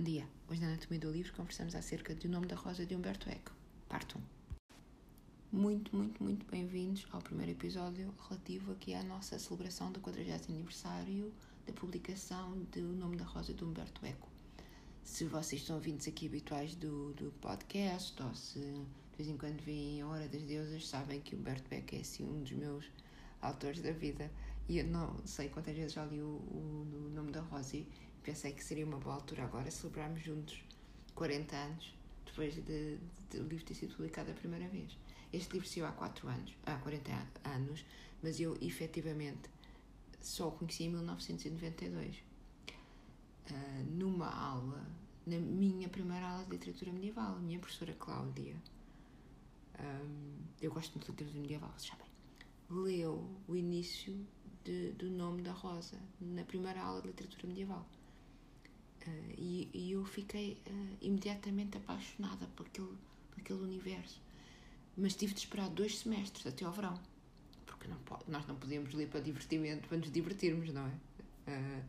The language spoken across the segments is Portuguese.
Bom dia. Hoje na Anatomia do Livro conversamos acerca de O Nome da Rosa de Humberto Eco, parte 1. Muito, muito, muito bem-vindos ao primeiro episódio relativo aqui à nossa celebração do 40 aniversário da publicação de O Nome da Rosa de Humberto Eco. Se vocês estão ouvintes aqui habituais do, do podcast ou se de vez em quando veem a Hora das Deusas, sabem que Humberto Eco é assim um dos meus autores da vida e eu não sei quantas vezes já li o, o, o Nome da Rosa e pensei que seria uma boa altura agora celebrarmos juntos 40 anos depois de, de, o livro ter sido publicado a primeira vez. Este livro saiu há 4 anos, há 40 anos, mas eu efetivamente só o conheci em 1992. Uh, ah, numa aula, na minha primeira aula de literatura medieval, a minha professora Cláudia, um, eu gosto muito de literatura medieval, vocês sabem, leu o início de, do nome da Rosa na primeira aula de literatura medieval. Uh, e, e, eu fiquei uh, imediatamente apaixonada por aquele, por aquele universo. Mas tive de esperar dois semestres até ao verão, porque não nós não podíamos ler para divertimento, para nos divertirmos, não é? Uh,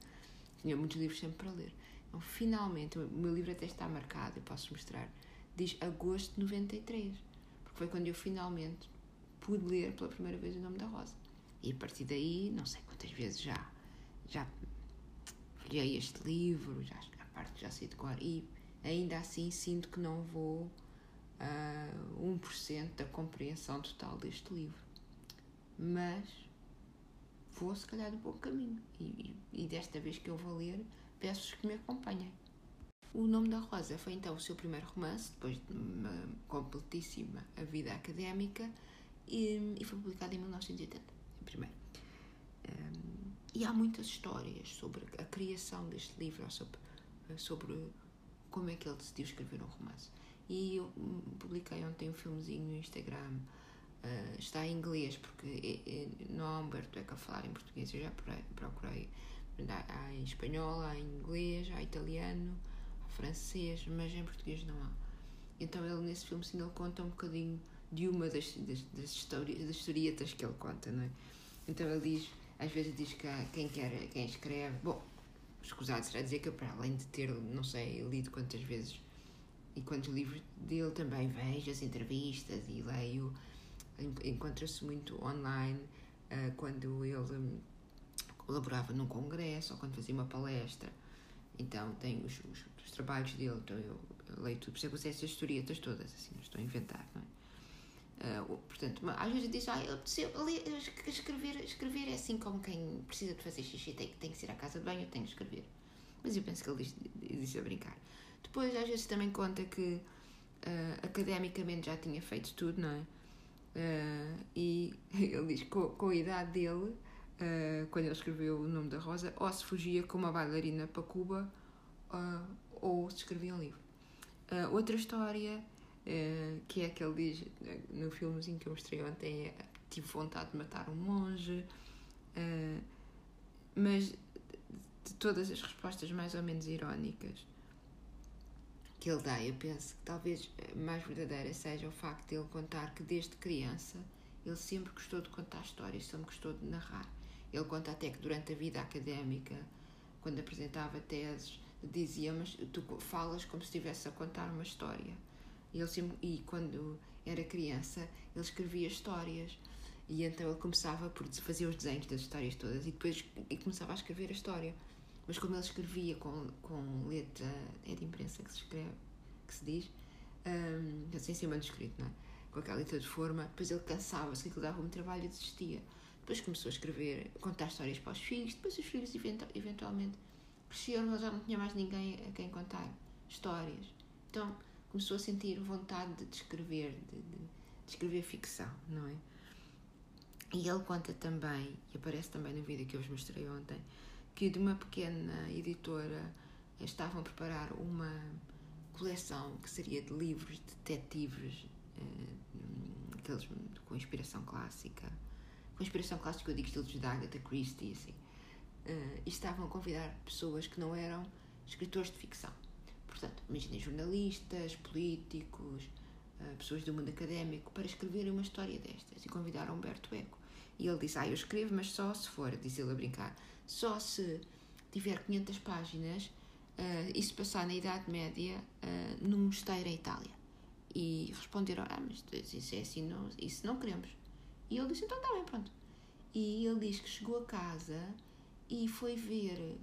tinha muitos livros sempre para ler. Então, finalmente, o meu livro até está marcado, eu posso mostrar, diz agosto de 93, porque foi quando eu finalmente pude ler pela primeira vez o nome da Rosa. E a partir daí, não sei quantas vezes já, já folhei este livro, já, a parte já sei de e ainda assim sinto que não vou a uh, 1% da compreensão total deste livro. Mas vou, se calhar, do bom caminho. E, e, e desta vez que eu vou ler, peço-vos que me acompanhem. O Nome da Rosa foi então o seu primeiro romance, depois de uma completíssima vida académica, e, e foi publicado em 1980, primeiro. E há muitas histórias sobre a criação deste livro, sobre, sobre como é que ele decidiu escrever um romance. E eu hum, publiquei ontem um filmezinho no Instagram, uh, está em inglês, porque é, é, não há Humberto Eco a falar em português, eu já procurei. Há, há em espanhol, há em inglês, há italiano, há francês, mas em português não há. Então ele nesse filme sim, ele conta um bocadinho de uma das, das, das, histórias, das historietas que ele conta, não é? Então ele diz às vezes diz que quem quer, quem escreve. Bom, escusado será dizer que eu, para além de ter, não sei, lido quantas vezes e quantos livros dele, também vejo as entrevistas e leio. Encontra-se muito online uh, quando ele um, colaborava num congresso ou quando fazia uma palestra. Então, tem os, os, os trabalhos dele, então eu leio tudo. Por isso é que eu sei essas historietas todas, assim, não estou a inventar, não é? Uh, portanto, às vezes diz, ah, eu, escrever, escrever é assim como quem precisa de fazer xixi tem, tem que ir à casa de banho, tenho que escrever. Mas eu penso que ele diz, a brincar. Depois, às vezes, também conta que uh, academicamente já tinha feito tudo, não é? Uh, e ele diz com, com a idade dele, quando ele escreveu o nome da Rosa, ou se fugia com uma bailarina para Cuba, ou se escrevia um livro. outra história Uh, que é que ele diz no filmezinho que eu mostrei ontem: é, tive vontade de matar um monge, uh, mas de todas as respostas mais ou menos irónicas que ele dá, eu penso que talvez mais verdadeira seja o facto de ele contar que desde criança ele sempre gostou de contar histórias, sempre gostou de narrar. Ele conta até que durante a vida académica, quando apresentava teses, dizia: Mas tu falas como se estivesse a contar uma história. Ele sempre, e quando era criança, ele escrevia histórias. E então ele começava por fazer os desenhos das histórias todas e depois e começava a escrever a história. Mas como ele escrevia com, com letra, é de imprensa que se escreve, que se diz, um, sem ser manuscrito, não é? Com aquela letra de forma, depois ele cansava-se, aquilo dava muito trabalho e desistia. Depois começou a escrever, contar histórias para os filhos, depois os filhos eventualmente cresceram, mas já não tinha mais ninguém a quem contar histórias. Então, começou a sentir vontade de escrever, de, de, de escrever ficção, não é? E ele conta também, e aparece também no vídeo que eu vos mostrei ontem, que de uma pequena editora estavam a preparar uma coleção que seria de livros de detetives, eh, aqueles com inspiração clássica. Com inspiração clássica, eu digo estilos de Agatha Christie, assim. Eh, e estavam a convidar pessoas que não eram escritores de ficção Portanto, imaginem jornalistas, políticos, uh, pessoas do mundo académico para escreverem uma história destas e convidaram Humberto Eco. E ele disse: Ah, eu escrevo, mas só se for, diz ele a brincar, só se tiver 500 páginas uh, isso passar na Idade Média uh, num mosteiro em Itália. E responderam: Ah, mas isso é assim, não, isso não queremos. E ele disse: Então está bem, pronto. E ele diz que chegou a casa e foi ver.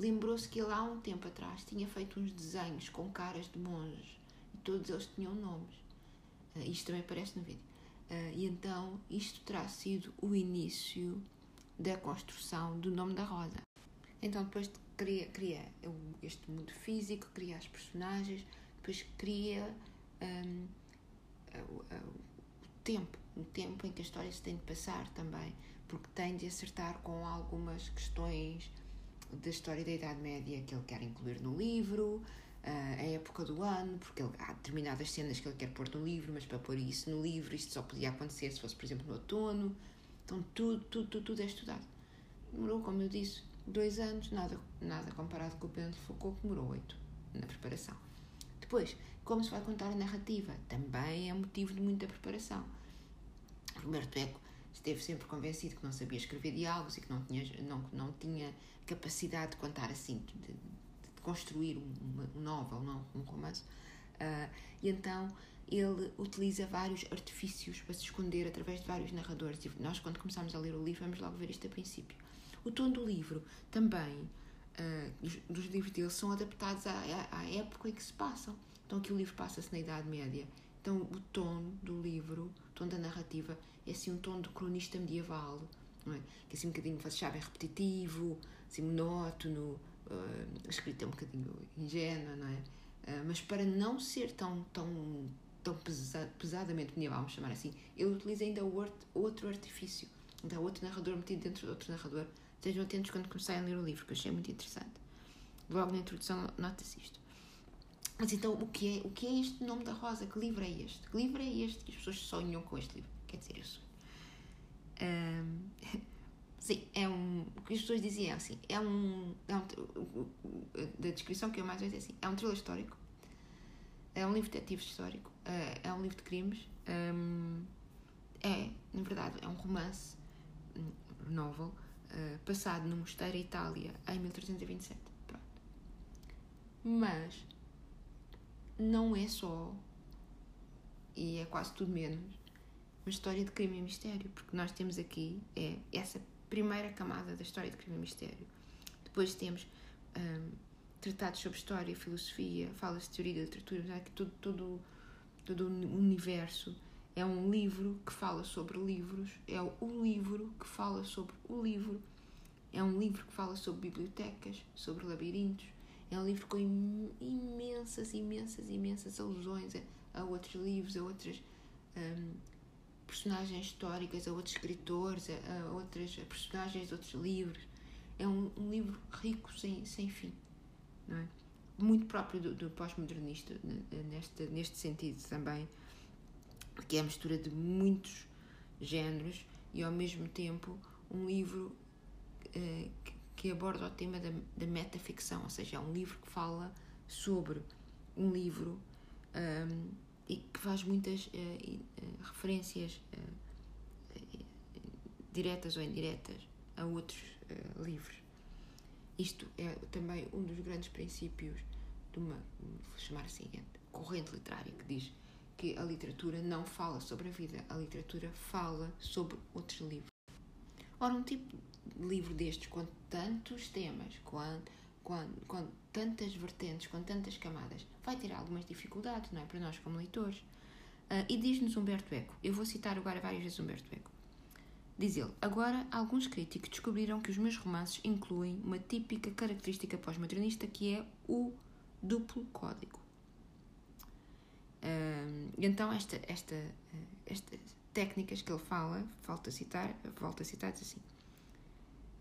Lembrou-se que ele há um tempo atrás tinha feito uns desenhos com caras de monges e todos eles tinham nomes. Uh, isto também aparece no vídeo. Uh, e então isto terá sido o início da construção do nome da Rosa. Então depois cria, cria este mundo físico, cria as personagens, depois cria um, o, o, tempo, o tempo em que a história se tem de passar também, porque tem de acertar com algumas questões da história da Idade Média que ele quer incluir no livro, a época do ano, porque ele, há determinadas cenas que ele quer pôr no livro, mas para pôr isso no livro, isto só podia acontecer se fosse, por exemplo, no outono. Então, tudo, tudo, tudo, tudo é estudado. Demorou, como eu disse, dois anos, nada, nada comparado com o Pedro Foucault, que demorou oito na preparação. Depois, como se vai contar a narrativa? Também é motivo de muita preparação. Roberto Eco esteve sempre convencido que não sabia escrever diálogos e que não tinha, não, não tinha capacidade de contar assim, de, de construir um, um novel, não um romance. Uh, e então ele utiliza vários artifícios para se esconder através de vários narradores. E nós, quando começamos a ler o livro, vamos logo ver isto a princípio. O tom do livro também, uh, dos, dos, livros dele, são adaptados à, à, época em que se passam. Então, aqui o livro passa-se na Idade Média. Então, o tom do livro, o tom da narrativa, é assim um tom de cronista medieval, não é? Que é assim um bocadinho, vocês sabem, repetitivo, assim monótono, uh, a escrita é um bocadinho ingênua, não é? Uh, mas para não ser tão, tão, tão pesa, pesadamente medieval, vamos chamar assim, ele utiliza ainda outro artifício. Então, outro narrador metido dentro de outro narrador. Estejam atentos quando começarem a ler o livro, que eu achei muito interessante. Logo na introdução, nota-se isto. Mas então, o que, é, o que é este nome da Rosa? Que livro é este? Que livro é este que as pessoas sonham com este livro? Quer dizer, eu sonho. Um, sim, é um. O que as pessoas diziam é assim: é um. É um da descrição que eu mais vejo é assim: é um thriller histórico, é um livro de detetive histórico, é, é um livro de crimes, um, é, na verdade, é um romance novel uh, passado no mosteiro Itália em 1327. Pronto. Mas não é só, e é quase tudo menos, uma história de crime e mistério, porque nós temos aqui é essa primeira camada da história de crime e mistério. Depois temos um, tratados sobre história, filosofia, falas de teoria da literatura, é? que todo, todo, todo o universo é um livro que fala sobre livros, é o livro que fala sobre o livro, é um livro que fala sobre bibliotecas, sobre labirintos, é um livro com imensas, imensas, imensas alusões a, a outros livros, a outras um, personagens históricas, a outros escritores, a, a outras personagens de outros livros. É um, um, livro rico sem, sem fim, não é? Muito próprio do, do pós-modernista, neste, neste sentido também, que é a mistura de muitos géneros e ao mesmo tempo um livro uh, que, que, aborda o tema da, da metaficção, ou seja, é um livro que fala sobre um livro um, e que faz muitas uh, uh, referências diretas ou indiretas a outros livros. Isto é também um dos grandes princípios de uma, vou chamar assim, corrente literária que diz que a literatura não fala sobre a vida, a literatura fala sobre outros livros. Ora, um tipo de livro destes, com tantos temas, com, com, com tantas vertentes, com tantas camadas, vai ter algumas dificuldades, não é? Para nós como leitores. Uh, e diz-nos Humberto Eco, eu vou citar agora várias vezes Humberto Eco. Diz ele: Agora, alguns críticos descobriram que os meus romances incluem uma típica característica pós-modernista que é o duplo código. Uh, então, esta, esta, uh, estas técnicas que ele fala, falta citar, volta a citar, diz assim.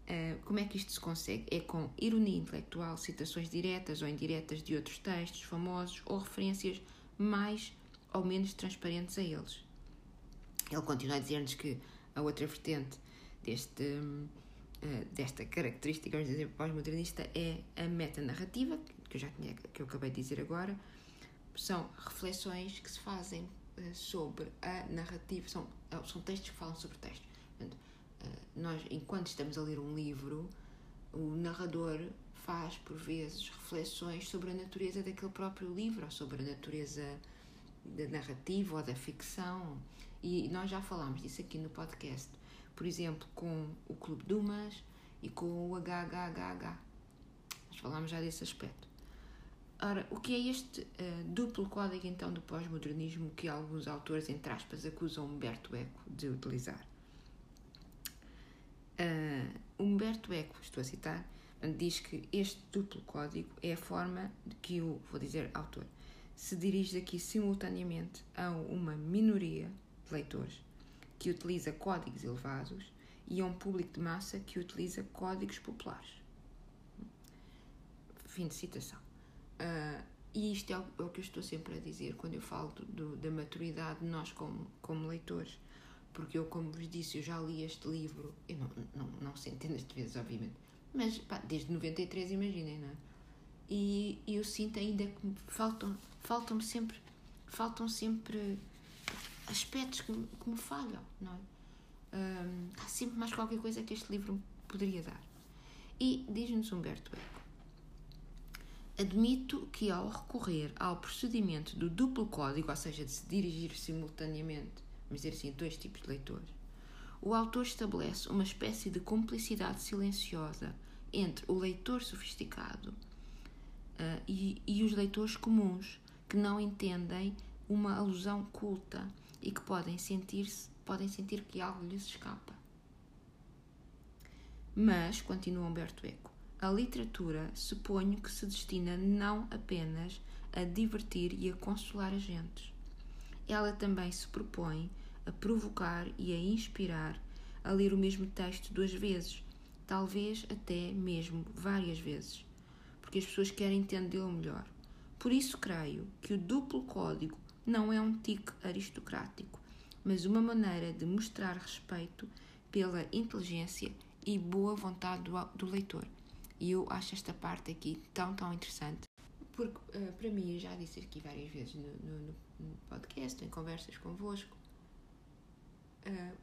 Uh, como é que isto se consegue? É com ironia intelectual, citações diretas ou indiretas de outros textos famosos ou referências mais ou menos transparentes a eles. Ele continua a dizer-nos que a outra vertente deste, uh, desta característica, vamos dizer, pós-modernista é a metanarrativa, que eu já tinha, que eu acabei de dizer agora, são reflexões que se fazem uh, sobre a narrativa, são, são textos que falam sobre textos. Portanto, nós, enquanto estamos a ler um livro, o narrador faz, por vezes, reflexões sobre a natureza daquele próprio livro, ou sobre a natureza da narrativa ou da ficção. E nós já falámos disso aqui no podcast, por exemplo, com o Clube Dumas e com o HHHH. Nós falámos já desse aspecto. Ora, o que é este uh, duplo código então do pós-modernismo que alguns autores, entre aspas, acusam Humberto Eco de utilizar? Uh, Humberto Eco, estou a citar, diz que este duplo código é a forma de que o, vou dizer, autor, se dirige aqui simultaneamente a uma minoria de leitores que utiliza códigos elevados e a um público de massa que utiliza códigos populares. Fim de citação. Uh, e isto é o, é o, que eu estou sempre a dizer quando eu falo do, da maturidade de nós como, como leitores. Porque eu, como vos disse, eu já li este livro, eu não, não, não centenas de vezes, obviamente, mas pá, desde 93, imaginem, não é? E, e eu sinto ainda que faltam, faltam sempre, faltam sempre aspectos que, que me falham, não é? Há sempre mais qualquer coisa que este livro poderia dar. E diz-nos Humberto Eco Admito que, ao recorrer ao procedimento do duplo código, ou seja, de se dirigir simultaneamente, vamos dizer assim, dois tipos de leitores, o autor estabelece uma espécie de cumplicidade silenciosa entre o leitor sofisticado uh, e, e os leitores comuns, que não entendem uma alusão culta e que podem sentir-se podem sentir que algo lhes escapa. Mas, continua Humberto Eco, a literatura suponho que se destina não apenas a divertir e a consolar agentes. Ela também se propõe a provocar e a inspirar a ler o mesmo texto duas vezes, talvez até mesmo várias vezes, porque as pessoas querem entendê-lo melhor. Por isso creio que o duplo código não é um tique aristocrático, mas uma maneira de mostrar respeito pela inteligência e boa vontade do, do leitor. E eu acho esta parte aqui tão, tão interessante, porque uh, para mim, eu já disse aqui várias vezes no, no, no podcast, em conversas convosco, uh,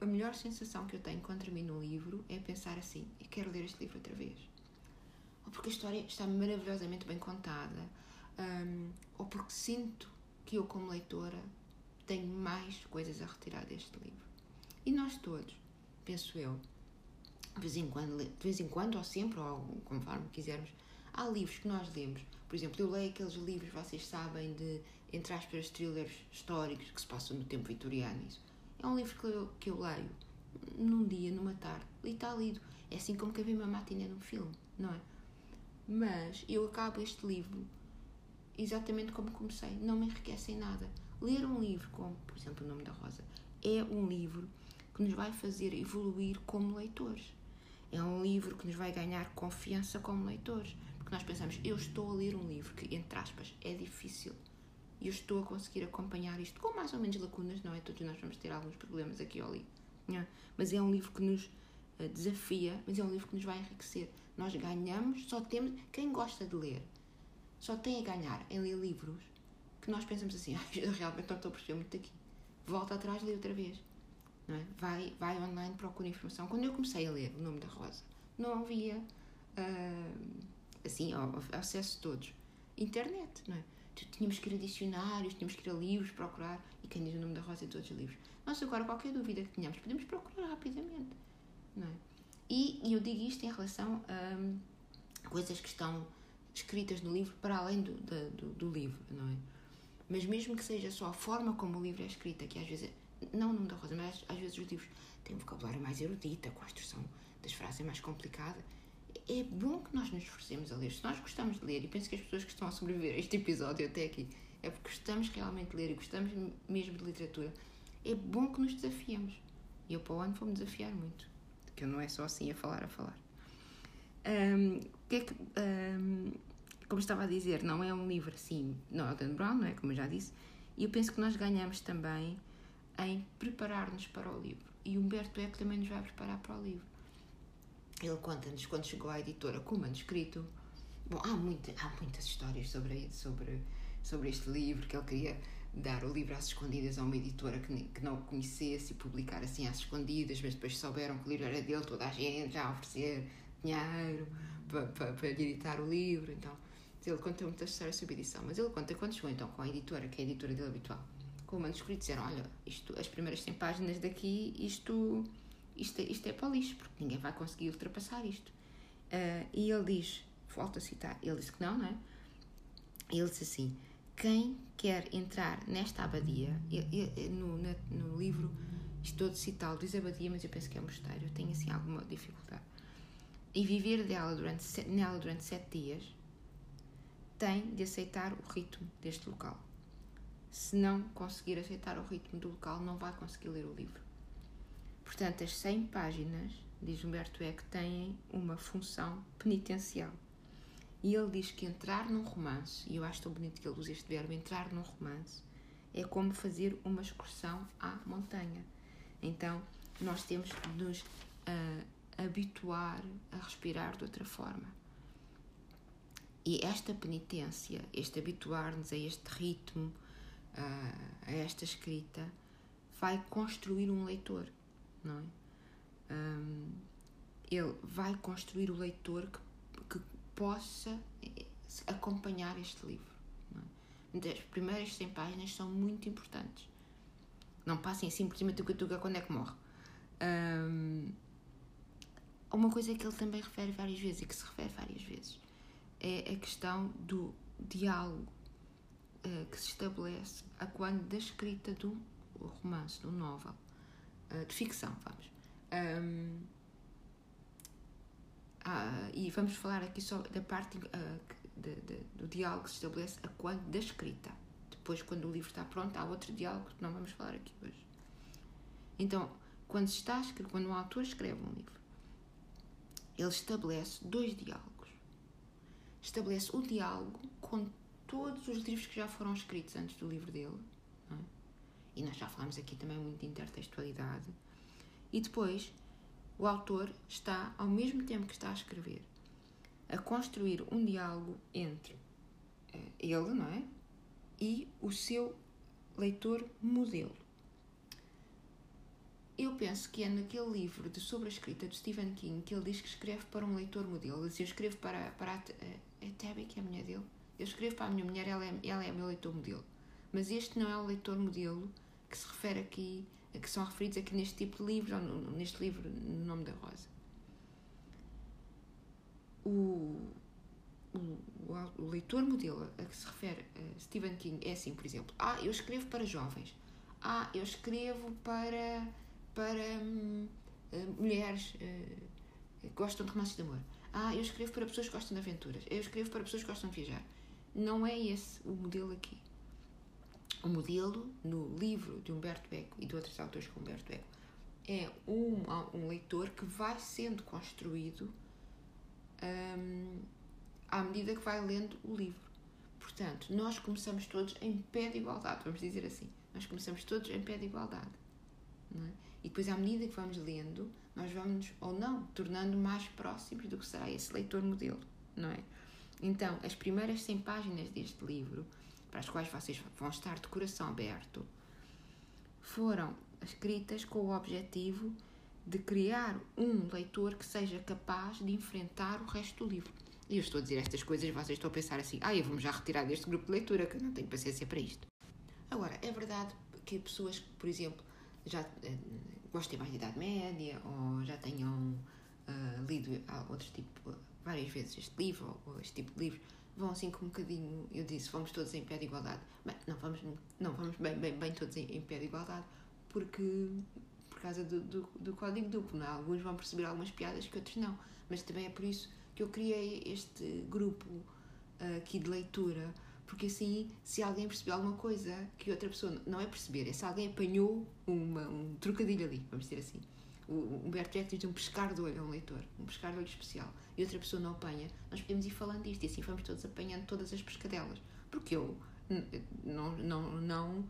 a melhor sensação que eu tenho quando termino um livro é pensar assim: eu quero ler este livro outra vez. Ou porque a história está maravilhosamente bem contada, um, ou porque sinto que eu, como leitora, tenho mais coisas a retirar deste livro. E nós todos, penso eu, de vez em quando, de vez em quando ou sempre, ou conforme quisermos, há livros que nós lemos. Por exemplo, eu leio aqueles livros, vocês sabem, de, entre aspas, thrillers históricos que se passam no tempo vitoriano. Isso. É um livro que eu, que eu leio num dia, numa tarde, e está lido. É assim como que havia uma matiné num filme, não é? Mas eu acabo este livro exatamente como comecei. Não me enriquece em nada. Ler um livro como, por exemplo, O Nome da Rosa, é um livro que nos vai fazer evoluir como leitores é um livro que nos vai ganhar confiança como leitores. Porque nós pensamos, eu estou a ler um livro que, entre aspas, é difícil. E eu estou a conseguir acompanhar isto com mais ou menos lacunas, não é? Todos nós vamos ter alguns problemas aqui ou ali. É? Mas é um livro que nos uh, desafia, mas é um livro que nos vai enriquecer. Nós ganhamos, só temos. Quem gosta de ler só tem a ganhar em ler livros que nós pensamos assim, ah, eu realmente não estou a perceber muito aqui. Volta atrás lê outra vez não é? vai, vai online, procura informação. Quando eu comecei a ler o nome da Rosa, não havia uh, assim, acesso a todos. Internet, não é? Tínhamos que ir a dicionários, tínhamos que ir a livros, procurar, e quem diz o nome da Rosa em todos os livros. Nós agora, qualquer dúvida que tenhamos, podemos procurar rapidamente, não é? E, e eu digo isto em relação a um, coisas que estão escritas no livro para além do, do, do livro, não é? Mas mesmo que seja só a forma como o livro é escrita, que às vezes não o nome da Rosa, mas às vezes os livros têm um vocabulário mais erudito, a construção das frases é mais complicada. É bom que nós nos esforcemos a ler. Se nós gostamos de ler, e penso que as pessoas que estão a sobreviver a este episódio até aqui é porque gostamos realmente de ler e gostamos mesmo de literatura, é bom que nos desafiemos. E eu para o ano vou-me desafiar muito, porque eu não é só assim a falar, a falar. Um, que é que, um, como estava a dizer, não é um livro assim, não é o Dan Brown, não é? Como eu já disse, e eu penso que nós ganhamos também em preparar-nos para o livro. E Humberto Eco também nos vai preparar para o livro. Ele conta-nos quando chegou à editora com o manuscrito. Bom, há, muita, há muitas histórias sobre, sobre, sobre este livro, que ele queria dar o livro às escondidas a uma editora que, que não o conhecesse e publicar assim às escondidas, mas depois souberam que o livro era dele, toda a gente a oferecer dinheiro, para, para, para editar o livro. Então, ele conta muitas histórias sobre edição, mas ele conta quando chegou então com a editora, que é a editora dele habitual, com o manuscrito, disseram: Olha, isto, as primeiras 100 páginas daqui, isto, isto, isto é para o lixo, porque ninguém vai conseguir ultrapassar isto. Uh, e ele diz: Volto a citar, ele disse que não, não é? Ele disse assim: Quem quer entrar nesta abadia, eu, eu, no, no livro, estou de citá-lo, diz abadia, mas eu penso que é um mosteiro, eu tenho assim alguma dificuldade. E viver dela durante, nela durante sete dias tem de aceitar o ritmo deste local. Se não conseguir aceitar o ritmo do local, não vai conseguir ler o livro. Portanto, as 100 páginas, diz Humberto Eco, têm uma função penitencial. E ele diz que entrar num romance, e eu acho tão bonito que ele usa este verbo, entrar num romance, é como fazer uma excursão à montanha. Então, nós temos de nos uh, habituar a respirar de outra forma. E esta penitência, este habituar-nos a este ritmo, a esta escrita, vai construir um leitor, não é? ele vai construir o leitor que, que possa acompanhar este livro. É? As primeiras 100 páginas são muito importantes. Não passem assim por cima do tuga quando é que morre. Um, uma coisa que ele também refere várias vezes e que se refere várias vezes é a questão do diálogo uh, que se estabelece a quando da escrita do romance, do novel, uh, de ficção, vamos. Um, ah, e vamos falar aqui só da parte uh, de, de, do diálogo que se estabelece a quando da escrita. Depois, quando o livro está pronto, há outro diálogo que não vamos falar aqui hoje. Então, quando se está escrever, quando um autor escreve um livro, ele estabelece dois diálogos estabelece o diálogo com todos os livros que já foram escritos antes do livro dele. E nós já falamos aqui também muito de intertextualidade. E depois, o autor está, ao mesmo tempo que está a escrever, a construir um diálogo entre uh, ele, não é? E o seu leitor modelo. Eu penso que é naquele livro de sobre a escrita de Stephen King que ele diz que escreve para um leitor modelo. Ele diz: Eu escrevo para, para a, é Debbie que é a mulher dele. Eu escrevo para a minha mulher, ela é, ela é meu leitor modelo. Mas este não é o leitor modelo que se refere aqui, que são referidos aqui neste tipo de livro, ou neste livro, no nome da Rosa. O, o, o, leitor modelo a que se refere a Stephen King é assim, por exemplo, ah, eu escrevo para jovens, ah, eu escrevo para, para hum, eh, mulheres uh, que gostam de romances de amor, ah, eu escrevo para pessoas que gostam de aventuras. Eu escrevo para pessoas que gostam de viajar. Não é esse o modelo aqui. O modelo no livro de Humberto Eco e de outros autores como Humberto Eco é um, um leitor que vai sendo construído hum, à medida que vai lendo o livro. Portanto, nós começamos todos em pé de igualdade, vamos dizer assim. Nós começamos todos em pé de igualdade. É? E depois, à medida que vamos lendo, nós vamos, ou não, tornando mais próximos do que será esse leitor modelo, não é? Então, as primeiras 100 páginas deste livro, para as quais vocês vão estar de coração aberto, foram escritas com o objetivo de criar um leitor que seja capaz de enfrentar o resto do livro. E eu estou a dizer estas coisas e vocês estão a pensar assim: ah, eu vou-me já retirar deste grupo de leitura, que não tenho paciência para isto. Agora, é verdade que pessoas que, por exemplo, já eh, gostem mais de Idade Média ou já tenham uh, lido outros tipo, várias vezes este livro ou este tipo de livros, vão assim com um bocadinho, eu disse, vamos todos em pé de igualdade. Bem, não vamos, não vamos bem, bem, bem todos em, em pé de igualdade, porque por causa do, do, do código duplo, não é? Alguns vão perceber algumas piadas que outros não, mas também é por isso que eu criei este grupo uh, aqui de leitura porque assim, se alguém percebeu alguma coisa que outra pessoa não é perceber, é se alguém apanhou uma, um trocadilho ali, vamos dizer assim. O Humberto Eco diz um pescar de olho a um leitor, um pescar de olho especial, e outra pessoa não apanha, nós podemos ir falando disto e assim vamos todos apanhando todas as pescadelas. Porque eu não, não, não,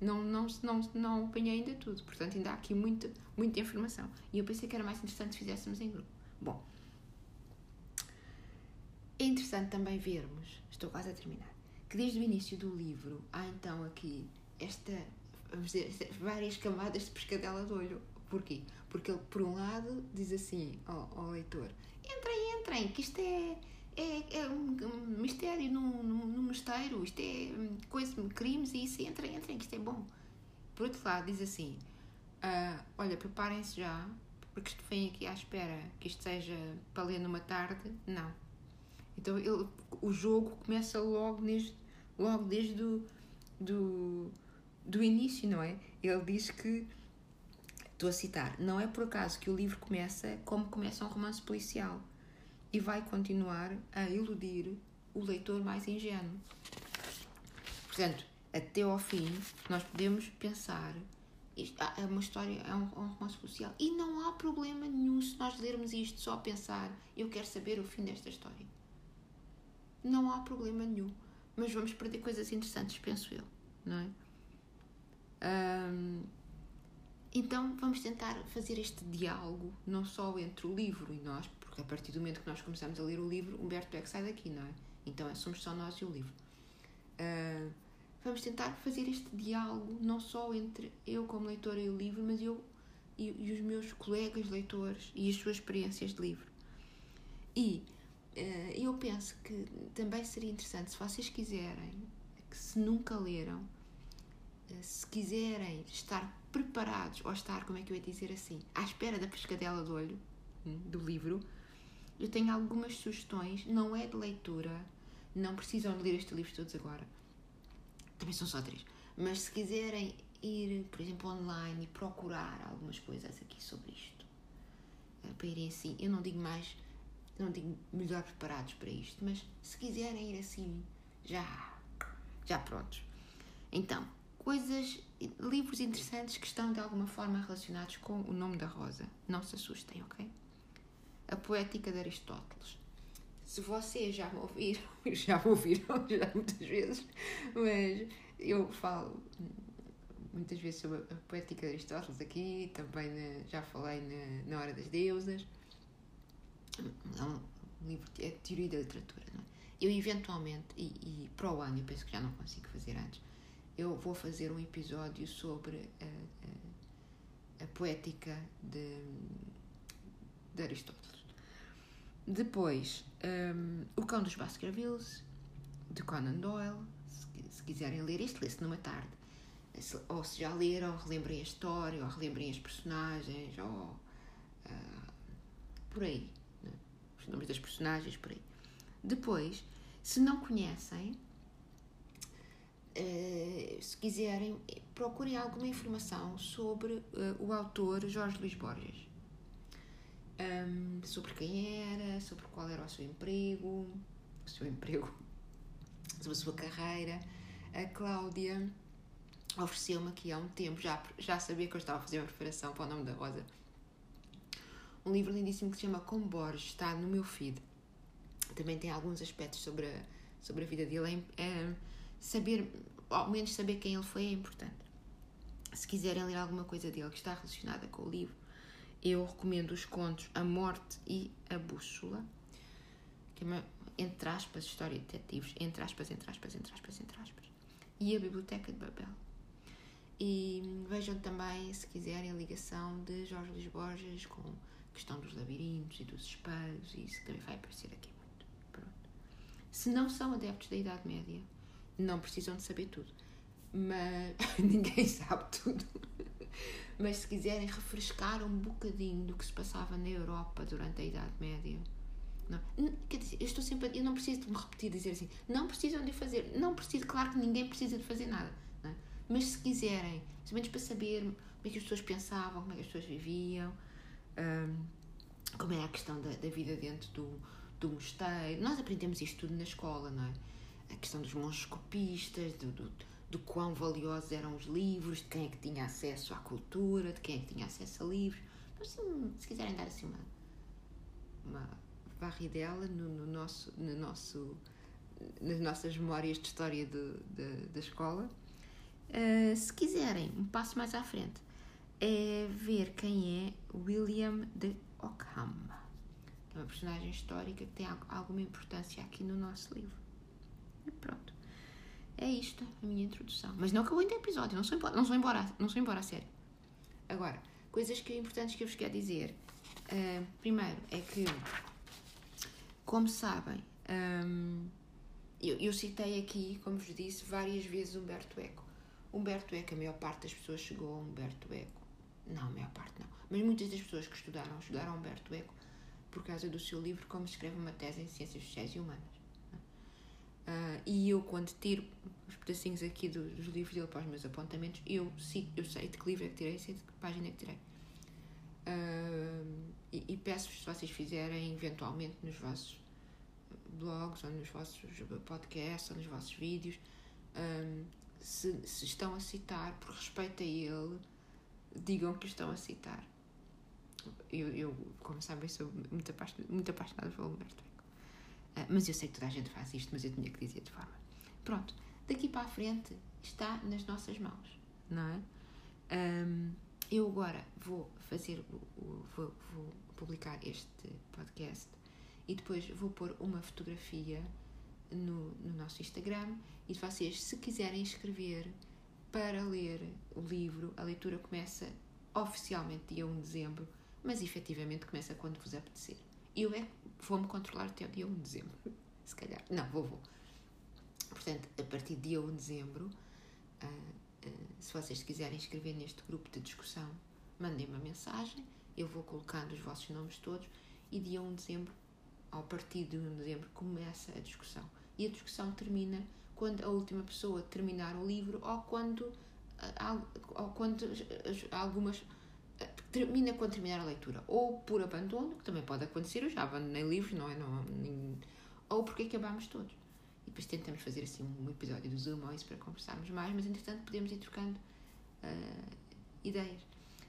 não, não, não, não apanhei ainda tudo, portanto ainda há aqui muita, muita informação. E eu pensei que era mais interessante se fizéssemos em grupo. Bom, é interessante também vermos, estou quase a terminar, que desde o início do livro há então aqui esta, vamos dizer, várias camadas de pescadela de olho. Porquê? Porque ele, por um lado, diz assim ao, ao leitor: entra aí, entrem, que isto é, é, é um, mistério no, no, no mosteiro, isto é hum, coisa, crimes e isso, entrem, entrem, que isto é bom. Por outro lado, diz assim: uh, olha, preparem-se já, porque isto vem aqui à espera que isto seja para ler numa tarde. Não. Então ele, o jogo começa logo, neste, logo desde o do, do início, não é? Ele diz que, estou a citar, não é por acaso que o livro começa como começa um romance policial e vai continuar a iludir o leitor mais ingênuo. Portanto, até ao fim, nós podemos pensar isto ah, é uma história, é um, um romance policial e não há problema nenhum se nós lermos isto só a pensar eu quero saber o fim desta história. Não há problema nenhum mas vamos perder coisas interessantes, penso eu, não é? Um, então vamos tentar fazer este diálogo, não só entre o livro e nós, porque a partir do momento que nós começamos a ler o livro, Humberto Eco sai daqui, não é? Então é, somos só nós e o livro. Uh, vamos tentar fazer este diálogo, não só entre eu como leitora e o livro, mas eu e, e os meus colegas leitores e as suas experiências de livro. E eh, eu penso que também seria interessante, se vocês quiserem, que se nunca leram, eh, se quiserem estar preparados, ou estar, como é que eu ia dizer assim, à espera da pescadela de olho hum, do livro, eu tenho algumas sugestões, não é de leitura, não precisam de ler este livro todos agora, também são só três, mas se quiserem ir, por exemplo, online e procurar algumas coisas aqui sobre isto, eh, para irem assim, eu não digo mais não digo melhor preparados para isto, mas se quiserem ir assim, já, já prontos. Então, coisas, livros interessantes que estão de alguma forma relacionados com o nome da Rosa. Não se assustem, ok? A Poética de Aristóteles. Se vocês já me ouviram, já me ouviram já muitas vezes, mas eu falo muitas vezes sobre a Poética de Aristóteles aqui, também já falei na, na Hora das Deusas é um livro, é teoria da literatura, não é? Eu eventualmente, e, e para o ano, eu penso que já não consigo fazer antes, eu vou fazer um episódio sobre a, a, a poética de, de Aristóteles. Depois, um, O Cão dos Baskervilles, de Conan Doyle, se, se quiserem ler isto, lê-se numa tarde. Se, ou se já leram, relembrem a história, ou relembrem as personagens, ou uh, por aí os nomes das personagens, por aí. Depois, se não conhecem, uh, se quiserem, procurem alguma informação sobre uh, o autor Jorge Luís Borges. Um, sobre quem era, sobre qual era o seu emprego, o seu emprego, sobre a sua carreira. A Cláudia ofereceu-me aqui há um tempo, já, já sabia que eu estava a fazer uma preparação para o nome da Rosa, um livro lindíssimo que se chama Com Borges, está no meu feed. Também tem alguns aspectos sobre a, sobre a vida dele. Saber, ao menos saber quem ele foi, é importante. Se quiserem ler alguma coisa dele que está relacionada com o livro, eu recomendo os contos A Morte e a Bússola, que é uma, entre aspas, história de detetives, entre aspas, entre aspas, entre aspas, entre aspas, e a Biblioteca de Babel. E vejam também, se quiserem, a ligação de Jorge Luís Borges com questão dos labirintos e dos espelhos, e isso também vai aparecer aqui muito. Pronto. Se não são adeptos da Idade Média, não precisam de saber tudo. Mas ninguém sabe tudo. Mas se quiserem refrescar um bocadinho do que se passava na Europa durante a Idade Média, não, quer dizer, eu estou sempre, eu não preciso de me repetir dizer assim, não precisam de fazer, não preciso, claro que ninguém precisa de fazer nada, é? mas se quiserem, menos para saber como é que as pessoas pensavam, como é que as pessoas viviam, um, como é a questão da, da vida dentro do, do mosteiro. Nós aprendemos isto tudo na escola, não é? A questão dos monges copistas, do, do, do quão valiosos eram os livros, de quem é que tinha acesso à cultura, de quem é que tinha acesso a livros. Então, assim, se quiserem dar assim uma, uma varridela no, no nosso, no nosso, nas nossas memórias de história de, de, da escola, uh, se quiserem um passo mais à frente, é ver quem é William de Ockham, que é uma personagem histórica que tem alguma importância aqui no nosso livro. E pronto. É isto a minha introdução. Mas não acabou ainda o episódio, não sou embora, não sou embora, não sou embora a sério. Agora, coisas que importantes que eu vos quero dizer. Uh, primeiro é que como sabem, hum, eu, eu, citei aqui, como vos disse, várias vezes Humberto Eco. Humberto Eco, a maior parte das pessoas chegou a Humberto Eco. Não, a maior parte não. Mas muitas das pessoas que estudaram, estudaram Humberto Eco por causa do seu livro Como escreve uma tese em Ciências Sociais e Humanas. Uh, e eu, quando tiro os pedacinhos aqui do, dos livros dele para os meus apontamentos, eu, cito, eu sei de que livro é que tirei, sei de que página é que tirei. Uh, e, e peço-vos, se vocês fizerem eventualmente nos vossos blogs ou nos vossos podcasts ou nos vossos vídeos, um, ah, se, se, estão a citar, por respeito a ele, digam que estão a citar. Eu, eu como sabem, sou muito apaixonada, muito apaixonada pelo Humberto mas eu sei que toda a gente faz isto, mas eu tinha que dizer de forma. Pronto, daqui para a frente está nas nossas mãos, não é? Um, eu agora vou fazer, vou, vou publicar este podcast e depois vou pôr uma fotografia no, no nosso Instagram e vocês, se quiserem escrever para ler o livro, a leitura começa oficialmente dia 1 de dezembro, mas efetivamente começa quando vos apetecer. Eu é vou-me controlar até o dia 1 de dezembro, se calhar. Não, vou, vou. Portanto, a partir de dia 1 de dezembro, uh, uh, se vocês quiserem escrever neste grupo de discussão, mandem uma mensagem, eu vou colocando os vossos nomes todos e dia 1 de dezembro, ao partir de 1 de dezembro, começa a discussão. E a discussão termina quando a última pessoa terminar o livro ou quando, ah, ou quando algumas termina quando terminar a leitura, ou por abandono, que também pode acontecer, eu já abandonei livros, não é? Não, nem, ou porque acabámos todos. E depois tentamos fazer assim um episódio do Zoom ou isso para conversarmos mais, mas entretanto podemos ir trocando uh, ideias.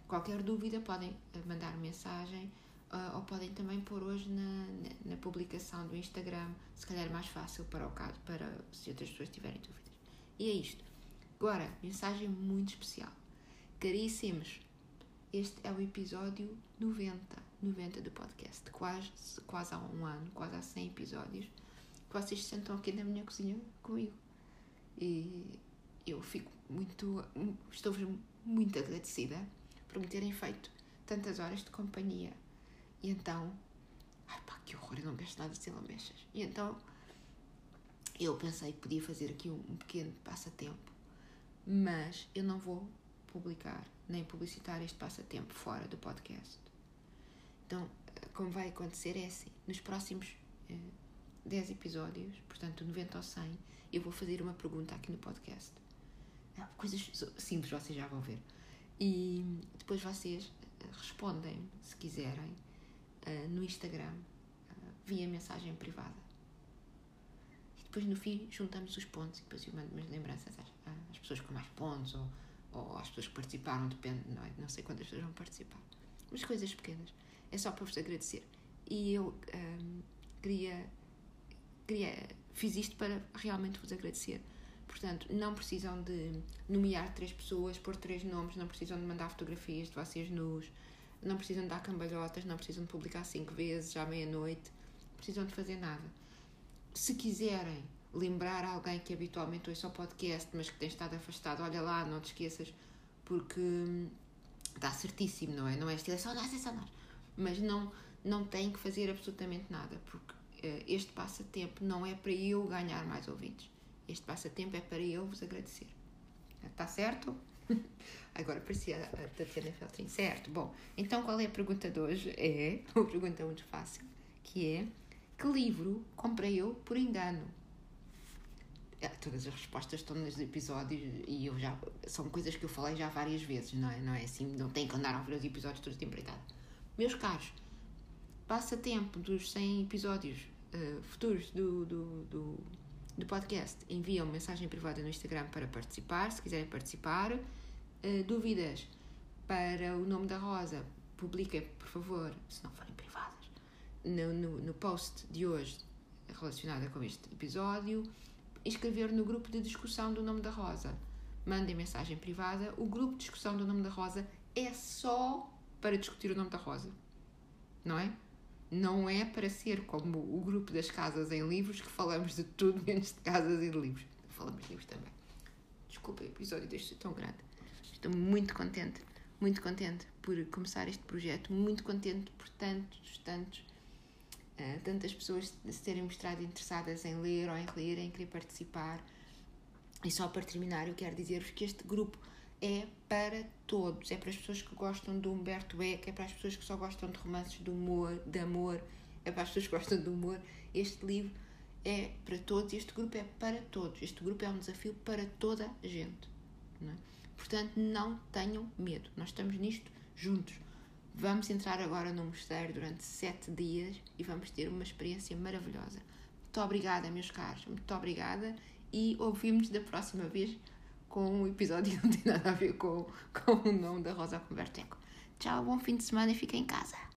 Qualquer dúvida podem ah, mandar mensagem uh, ou podem também pôr hoje na, na, na, publicação do Instagram, se calhar mais fácil para o caso, para se outras pessoas tiverem dúvidas. E é isto. Agora, mensagem muito especial. Caríssimos, este é o episódio 90, 90 do podcast, quase, quase há um ano, quase há 100 episódios, que vocês se sentam aqui na minha cozinha comigo. E eu fico muito, estou-vos muito agradecida por me terem feito tantas horas de companhia. E então, ai pá, que horror, eu não gosto nada ser lamechas. E então, eu pensei que podia fazer aqui um pequeno passatempo, mas eu não vou publicar nem publicitar este passatempo fora do podcast. Então, como vai acontecer é assim: nos próximos eh, 10 episódios, portanto 90 ou 100, eu vou fazer uma pergunta aqui no podcast. Ah, coisas simples, vocês já vão ver. E depois vocês eh, respondem, se quiserem, uh, no Instagram, via mensagem privada. E depois no fim juntamos os pontos e depois eu mando umas lembranças às, às pessoas com mais pontos ou ou as pessoas que participaram, depende, não, é? não sei quantas pessoas vão participar. Mas coisas pequenas. É só para vos agradecer. E eu um, queria, queria. Fiz isto para realmente vos agradecer. Portanto, não precisam de nomear três pessoas, pôr três nomes, não precisam de mandar fotografias de vocês nus, não precisam de dar cambalhotas, não precisam de publicar cinco vezes à meia-noite, precisam de fazer nada. Se quiserem lembrar alguém que habitualmente ouça o podcast, mas que tem estado afastado, olha lá, não te esqueças, porque está certíssimo, não é? Não é estilo, é só nós, é só nós. Mas não, não tem que fazer absolutamente nada, porque uh, este passatempo não é para eu ganhar mais ouvintes. Este passatempo é para eu vos agradecer. Está certo? Agora parecia a Tatiana Feltrin. Certo. Bom, então qual é a pergunta de hoje? É uma pergunta muito fácil, que é que livro comprei eu por engano? É, todas as respostas estão nos episódios e eu já são coisas que eu falei já várias vezes, não é? Não é assim, não tem que andar a ouvir os episódios todos de. Meus caros, passa tempo dos 100 episódios uh, futuros do, do, do, do podcast, enviam mensagem privada no Instagram para participar, se quiserem participar. Uh, dúvidas para o nome da Rosa, publiquem, por favor, se não forem privadas, no, no, no post de hoje relacionada com este episódio escrever no grupo de discussão do nome da Rosa. Mandem mensagem privada. O grupo de discussão do nome da Rosa é só para discutir o nome da Rosa. Não é? Não é para ser como o grupo das casas em livros que falamos de tudo menos de casas e de livros. Falamos de livros também. Desculpa, o episódio deste é tão grande. Estou muito contente, muito contente por começar este projeto, muito contente por tantos, tantos uh, tantas pessoas se terem mostrado interessadas em ler ou em ler, em querer participar. E só para terminar, eu quero dizer-vos que este grupo é para todos. É para as pessoas que gostam do Humberto Eco, é para as pessoas que só gostam de romances de humor, de amor, é para as pessoas que gostam de humor. Este livro é para todos, este grupo é para todos. Este grupo é um desafio para toda a gente. Não é? Portanto, não tenham medo. Nós estamos nisto juntos. Vamos entrar agora no mosteiro durante sete dias e vamos ter uma experiência maravilhosa. Muito obrigada, meus caros. Muito obrigada e ouvimos da próxima vez com um episódio que não tem nada a ver com, com o nome da Rosa Converteco. Tchau, bom fim de semana e fiquem em casa.